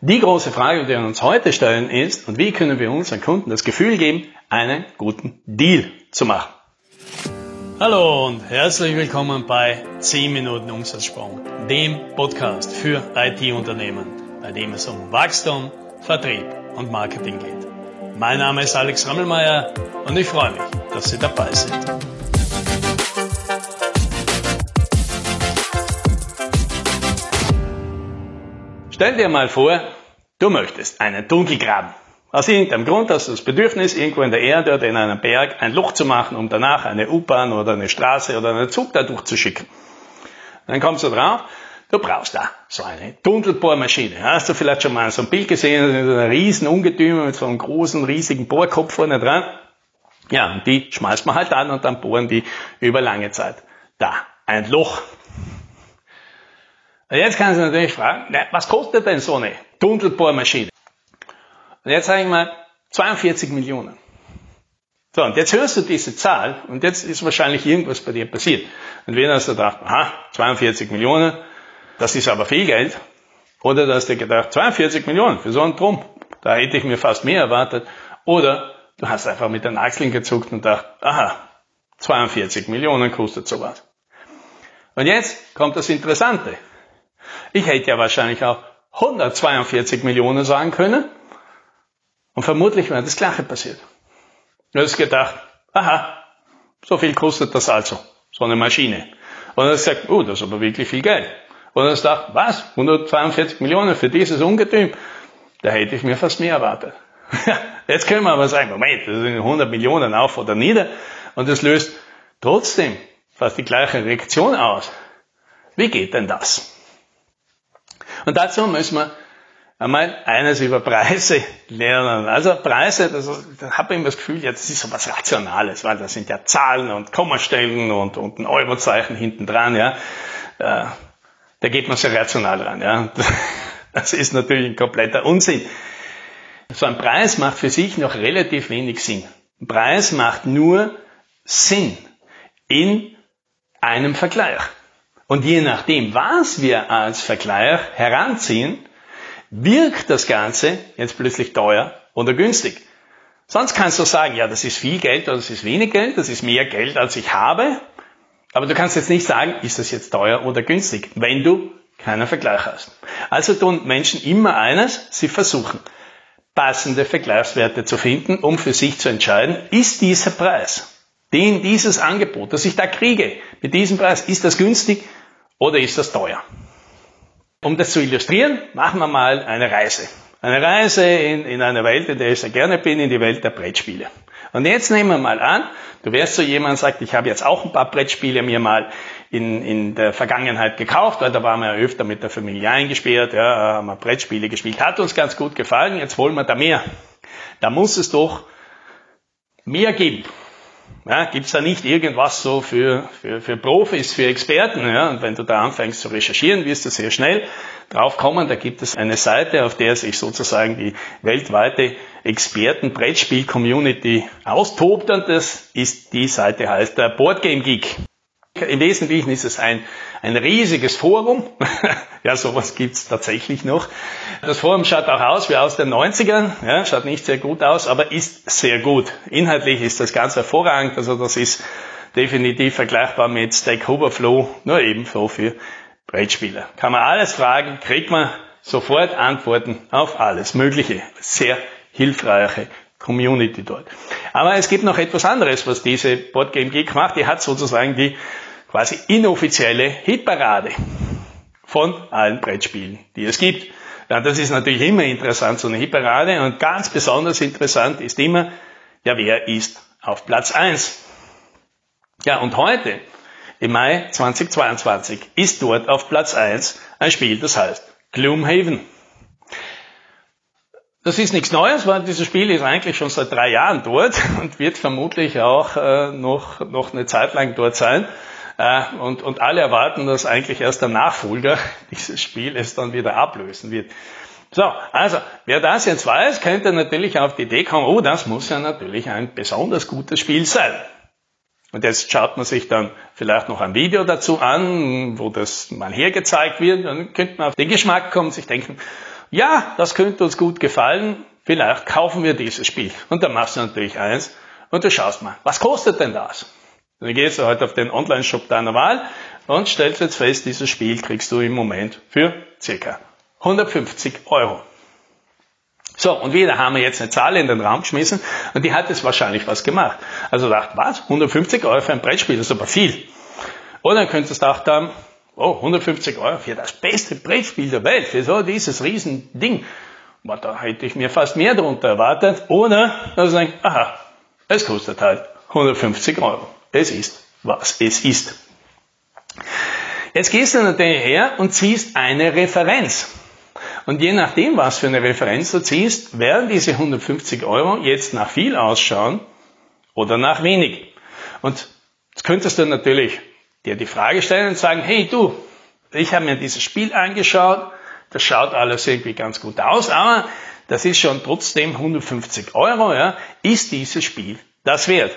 Die große Frage, die wir uns heute stellen, ist, und wie können wir unseren Kunden das Gefühl geben, einen guten Deal zu machen? Hallo und herzlich willkommen bei 10 Minuten Umsatzsprung, dem Podcast für IT-Unternehmen, bei dem es um Wachstum, Vertrieb und Marketing geht. Mein Name ist Alex Rammelmeier und ich freue mich, dass Sie dabei sind. Stell dir mal vor, du möchtest einen Tunnel graben. Aus irgendeinem Grund hast du das Bedürfnis, irgendwo in der Erde oder in einem Berg ein Loch zu machen, um danach eine U-Bahn oder eine Straße oder einen Zug da durchzuschicken. Dann kommst du drauf, du brauchst da so eine Tunnelbohrmaschine. Hast du vielleicht schon mal so ein Bild gesehen, so ein riesen Ungetüm mit so einem großen, riesigen Bohrkopf vorne dran? Ja, und die schmeißt man halt an und dann bohren die über lange Zeit. Da, ein Loch. Und jetzt kann Sie natürlich fragen, was kostet denn so eine Tunnelbohrmaschine? Und jetzt sage ich mal 42 Millionen. So, und jetzt hörst du diese Zahl und jetzt ist wahrscheinlich irgendwas bei dir passiert. Entweder hast du gedacht, aha, 42 Millionen, das ist aber viel Geld. Oder du hast dir gedacht, 42 Millionen für so einen Drum, da hätte ich mir fast mehr erwartet. Oder du hast einfach mit den Achseln gezuckt und gedacht, aha, 42 Millionen kostet sowas. Und jetzt kommt das Interessante. Ich hätte ja wahrscheinlich auch 142 Millionen sagen können. Und vermutlich wäre das Gleiche passiert. Du hast gedacht, aha, so viel kostet das also, so eine Maschine. Und dann gesagt, oh, das ist aber wirklich viel Geld. Und dann gedacht, was, 142 Millionen für dieses Ungetüm? Da hätte ich mir fast mehr erwartet. Jetzt können wir aber sagen, Moment, das sind 100 Millionen auf oder nieder. Und das löst trotzdem fast die gleiche Reaktion aus. Wie geht denn das? Und dazu müssen wir einmal eines über Preise lernen. Also Preise, das, da habe ich immer das Gefühl, ja, das ist so was Rationales, weil das sind ja Zahlen und Kommastellen und, und ein Eurozeichen hinten dran, ja. Äh, da geht man sehr rational ran, ja. Das ist natürlich ein kompletter Unsinn. So ein Preis macht für sich noch relativ wenig Sinn. Ein Preis macht nur Sinn in einem Vergleich. Und je nachdem, was wir als Vergleich heranziehen, wirkt das Ganze jetzt plötzlich teuer oder günstig. Sonst kannst du sagen, ja, das ist viel Geld oder das ist wenig Geld, das ist mehr Geld, als ich habe. Aber du kannst jetzt nicht sagen, ist das jetzt teuer oder günstig, wenn du keinen Vergleich hast. Also tun Menschen immer eines, sie versuchen, passende Vergleichswerte zu finden, um für sich zu entscheiden, ist dieser Preis, den dieses Angebot, das ich da kriege, mit diesem Preis, ist das günstig oder ist das teuer? Um das zu illustrieren, machen wir mal eine Reise. Eine Reise in, in eine Welt, in der ich sehr gerne bin, in die Welt der Brettspiele. Und jetzt nehmen wir mal an, du wärst so jemand, sagt, ich habe jetzt auch ein paar Brettspiele mir mal in, in der Vergangenheit gekauft, weil da waren wir ja öfter mit der Familie eingesperrt, ja, haben wir Brettspiele gespielt, hat uns ganz gut gefallen, jetzt wollen wir da mehr. Da muss es doch mehr geben. Ja, gibt's da nicht irgendwas so für, für, für Profis, für Experten? Ja? Und wenn du da anfängst zu recherchieren, wirst du sehr schnell draufkommen. Da gibt es eine Seite, auf der sich sozusagen die weltweite Experten-Brettspiel-Community austobt. Und das ist, die Seite heißt der Boardgame Geek. Im Wesentlichen ist es ein, ein riesiges Forum. ja, sowas gibt's tatsächlich noch. Das Forum schaut auch aus wie aus den 90ern. Ja, schaut nicht sehr gut aus, aber ist sehr gut. Inhaltlich ist das ganz hervorragend. Also das ist definitiv vergleichbar mit Stack Overflow, nur ebenso für Brettspieler. Kann man alles fragen, kriegt man sofort Antworten auf alles Mögliche. Sehr hilfreiche Community dort. Aber es gibt noch etwas anderes, was diese Boardgame Geek macht. Die hat sozusagen die quasi inoffizielle Hitparade von allen Brettspielen, die es gibt. Ja, das ist natürlich immer interessant, so eine Hitparade. Und ganz besonders interessant ist immer, ja, wer ist auf Platz 1? Ja, und heute, im Mai 2022, ist dort auf Platz 1 ein Spiel, das heißt Gloomhaven. Das ist nichts Neues, weil dieses Spiel ist eigentlich schon seit drei Jahren dort und wird vermutlich auch äh, noch, noch eine Zeit lang dort sein. Äh, und, und alle erwarten, dass eigentlich erst der Nachfolger dieses Spieles dann wieder ablösen wird. So, also, wer das jetzt weiß, könnte natürlich auf die Idee kommen, oh, das muss ja natürlich ein besonders gutes Spiel sein. Und jetzt schaut man sich dann vielleicht noch ein Video dazu an, wo das mal hergezeigt wird, dann könnte man auf den Geschmack kommen, sich denken, ja, das könnte uns gut gefallen, vielleicht kaufen wir dieses Spiel. Und dann machst du natürlich eins und du schaust mal, was kostet denn das? Dann gehst du heute auf den Online-Shop deiner Wahl und stellst jetzt fest, dieses Spiel kriegst du im Moment für circa 150 Euro. So, und wieder haben wir jetzt eine Zahl in den Raum geschmissen und die hat jetzt wahrscheinlich was gemacht. Also dachte, was? 150 Euro für ein Brettspiel, das ist aber viel. Oder dann könntest du gedacht haben, oh, 150 Euro für das beste Brettspiel der Welt, für so dieses Riesending. Aber da hätte ich mir fast mehr darunter erwartet. Oder, also sagen, aha, es kostet halt 150 Euro. Es ist, was es ist. Jetzt gehst du natürlich her und ziehst eine Referenz. Und je nachdem, was für eine Referenz du ziehst, werden diese 150 Euro jetzt nach viel ausschauen oder nach wenig. Und jetzt könntest du natürlich dir die Frage stellen und sagen, hey du, ich habe mir dieses Spiel angeschaut, das schaut alles irgendwie ganz gut aus, aber das ist schon trotzdem 150 Euro, ja, ist dieses Spiel das wert?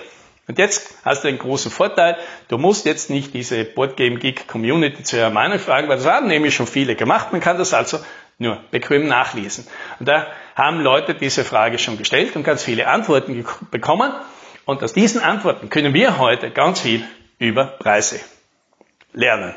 Und jetzt hast du den großen Vorteil, du musst jetzt nicht diese Boardgame Geek Community zu ihrer Meinung fragen, weil das haben nämlich schon viele gemacht. Man kann das also nur bequem nachlesen. Und da haben Leute diese Frage schon gestellt und ganz viele Antworten bekommen. Und aus diesen Antworten können wir heute ganz viel über Preise lernen.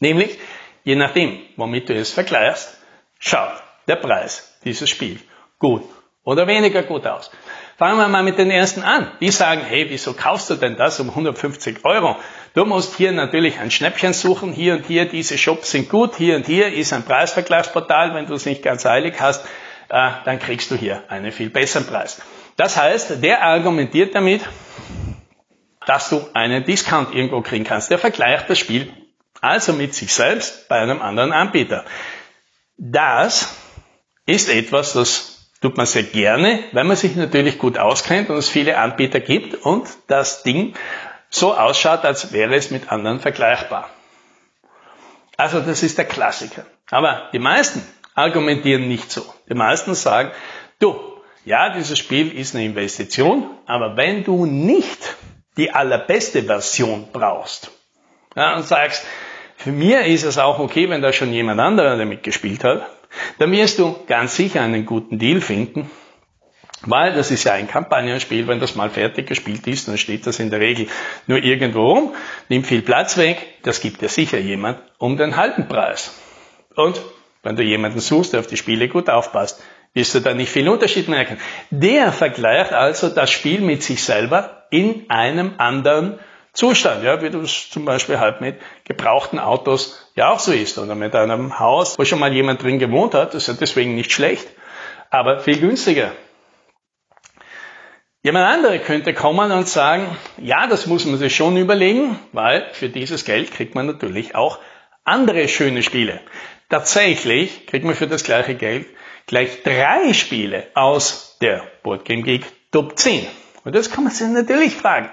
Nämlich, je nachdem, womit du es vergleichst, schaut der Preis dieses Spiels gut oder weniger gut aus. Fangen wir mal mit den ersten an. Die sagen, hey, wieso kaufst du denn das um 150 Euro? Du musst hier natürlich ein Schnäppchen suchen. Hier und hier, diese Shops sind gut. Hier und hier ist ein Preisvergleichsportal. Wenn du es nicht ganz eilig hast, äh, dann kriegst du hier einen viel besseren Preis. Das heißt, der argumentiert damit, dass du einen Discount irgendwo kriegen kannst. Der vergleicht das Spiel also mit sich selbst bei einem anderen Anbieter. Das ist etwas, das tut man sehr gerne, weil man sich natürlich gut auskennt und es viele Anbieter gibt und das Ding so ausschaut, als wäre es mit anderen vergleichbar. Also das ist der Klassiker. Aber die meisten argumentieren nicht so. Die meisten sagen, du, ja, dieses Spiel ist eine Investition, aber wenn du nicht die allerbeste Version brauchst ja, und sagst, für mir ist es auch okay, wenn da schon jemand anderer damit gespielt hat, dann wirst du ganz sicher einen guten Deal finden, weil das ist ja ein Kampagnenspiel, wenn das mal fertig gespielt ist, dann steht das in der Regel nur irgendwo rum, nimmt viel Platz weg, das gibt ja sicher jemand um den halben Preis. Und wenn du jemanden suchst, der auf die Spiele gut aufpasst, wirst du da nicht viel Unterschied merken. Der vergleicht also das Spiel mit sich selber in einem anderen Zustand, ja, wie du es zum Beispiel halt mit gebrauchten Autos ja auch so ist oder mit einem Haus, wo schon mal jemand drin gewohnt hat, das ist ja deswegen nicht schlecht, aber viel günstiger. Jemand andere könnte kommen und sagen, ja, das muss man sich schon überlegen, weil für dieses Geld kriegt man natürlich auch andere schöne Spiele. Tatsächlich kriegt man für das gleiche Geld gleich drei Spiele aus der Boardgame Geek Top 10. Und das kann man sich natürlich fragen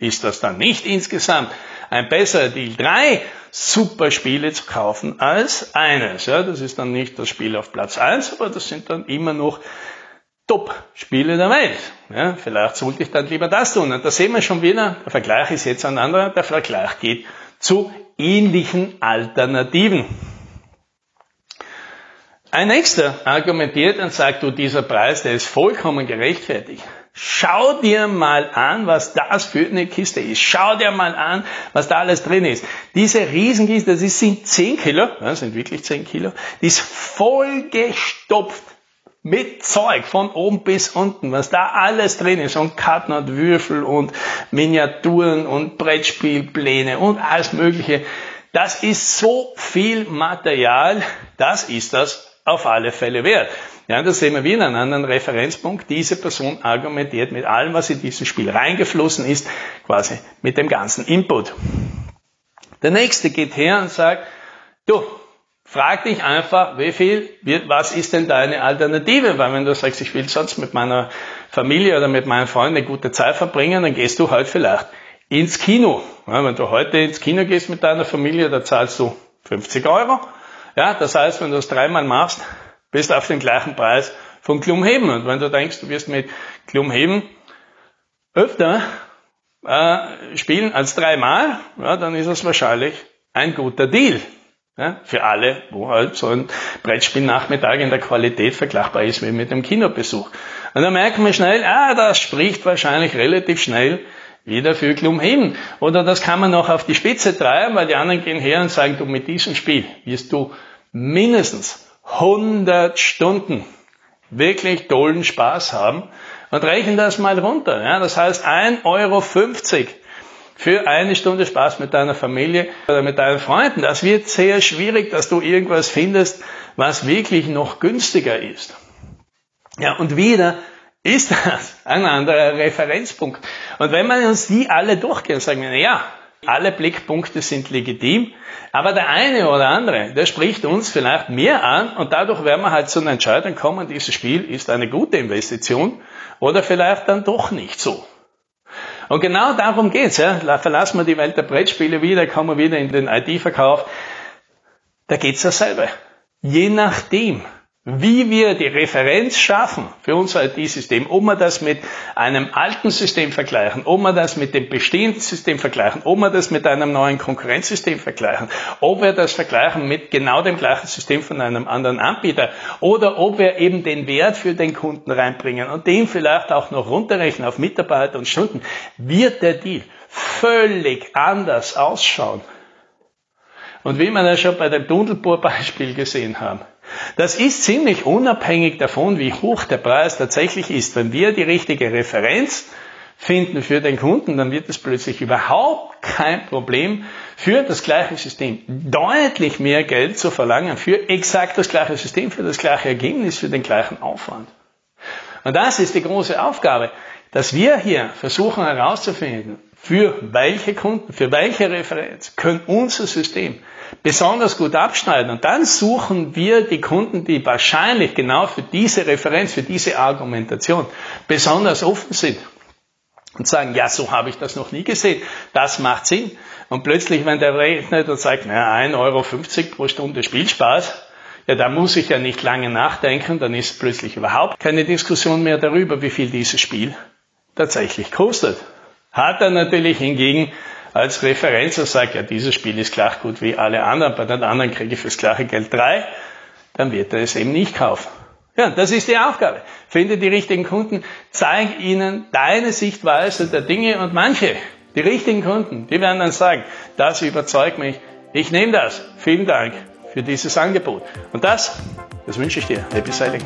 ist das dann nicht insgesamt ein besserer Deal, drei Superspiele zu kaufen als eines. Ja, das ist dann nicht das Spiel auf Platz eins, aber das sind dann immer noch Top-Spiele der Welt. Ja, vielleicht sollte ich dann lieber das tun. Und da sehen wir schon wieder, der Vergleich ist jetzt ein anderer, der Vergleich geht zu ähnlichen Alternativen. Ein nächster argumentiert und sagt, du, dieser Preis, der ist vollkommen gerechtfertigt. Schau dir mal an, was das für eine Kiste ist. Schau dir mal an, was da alles drin ist. Diese Riesenkiste, das sind 10 Kilo, das sind wirklich 10 Kilo, die ist vollgestopft mit Zeug von oben bis unten, was da alles drin ist und Karten und Würfel und Miniaturen und Brettspielpläne und alles Mögliche. Das ist so viel Material, das ist das auf alle Fälle wert. Ja, da sehen wir wieder einen anderen Referenzpunkt. Diese Person argumentiert mit allem, was in dieses Spiel reingeflossen ist, quasi mit dem ganzen Input. Der nächste geht her und sagt, du, frag dich einfach, wie viel, was ist denn deine Alternative? Weil wenn du sagst, ich will sonst mit meiner Familie oder mit meinen Freunden eine gute Zeit verbringen, dann gehst du halt vielleicht ins Kino. Ja, wenn du heute ins Kino gehst mit deiner Familie, da zahlst du 50 Euro. Ja, das heißt, wenn du es dreimal machst, bist auf den gleichen Preis von Glumheben. Und wenn du denkst, du wirst mit Glumheben öfter äh, spielen als dreimal, ja, dann ist es wahrscheinlich ein guter Deal. Ja, für alle, wo halt so ein Brettspielnachmittag in der Qualität vergleichbar ist wie mit einem Kinobesuch. Und dann merkt man schnell, ah, das spricht wahrscheinlich relativ schnell wieder für hin. Oder das kann man noch auf die Spitze treiben, weil die anderen gehen her und sagen, du mit diesem Spiel wirst du mindestens 100 Stunden wirklich tollen Spaß haben und rechnen das mal runter. Ja? Das heißt 1,50 Euro für eine Stunde Spaß mit deiner Familie oder mit deinen Freunden. Das wird sehr schwierig, dass du irgendwas findest, was wirklich noch günstiger ist. Ja, und wieder ist das ein anderer Referenzpunkt. Und wenn man uns die alle durchgehen, sagen wir, ja, alle Blickpunkte sind legitim, aber der eine oder andere, der spricht uns vielleicht mehr an und dadurch werden wir halt zu einer Entscheidung kommen, dieses Spiel ist eine gute Investition oder vielleicht dann doch nicht so. Und genau darum geht's. Ja. Verlassen wir die Welt der Brettspiele wieder, kommen wir wieder in den IT-Verkauf. Da geht's dasselbe. Je nachdem, wie wir die Referenz schaffen für unser IT-System, ob wir das mit einem alten System vergleichen, ob wir das mit dem bestehenden System vergleichen, ob wir das mit einem neuen Konkurrenzsystem vergleichen, ob wir das vergleichen mit genau dem gleichen System von einem anderen Anbieter oder ob wir eben den Wert für den Kunden reinbringen und den vielleicht auch noch runterrechnen auf Mitarbeiter und Stunden, wird der Deal völlig anders ausschauen. Und wie wir das schon bei dem Dundelbohr-Beispiel gesehen haben, das ist ziemlich unabhängig davon, wie hoch der Preis tatsächlich ist. Wenn wir die richtige Referenz finden für den Kunden, dann wird es plötzlich überhaupt kein Problem, für das gleiche System deutlich mehr Geld zu verlangen, für exakt das gleiche System, für das gleiche Ergebnis, für den gleichen Aufwand. Und das ist die große Aufgabe, dass wir hier versuchen herauszufinden, für welche Kunden, für welche Referenz können unser System besonders gut abschneiden. Und dann suchen wir die Kunden, die wahrscheinlich genau für diese Referenz, für diese Argumentation besonders offen sind. Und sagen, ja, so habe ich das noch nie gesehen. Das macht Sinn. Und plötzlich, wenn der rechnet und sagt, naja, 1,50 Euro pro Stunde Spielspaß, ja, da muss ich ja nicht lange nachdenken, dann ist plötzlich überhaupt keine Diskussion mehr darüber, wie viel dieses Spiel tatsächlich kostet. Hat er natürlich hingegen als Referenz und sagt, ja, dieses Spiel ist gleich gut wie alle anderen, bei den anderen kriege ich fürs gleiche Geld drei, dann wird er es eben nicht kaufen. Ja, das ist die Aufgabe. Finde die richtigen Kunden, zeig ihnen deine Sichtweise der Dinge und manche, die richtigen Kunden, die werden dann sagen, das überzeugt mich, ich nehme das. Vielen Dank für dieses Angebot. Und das, das wünsche ich dir. Happy Sailing.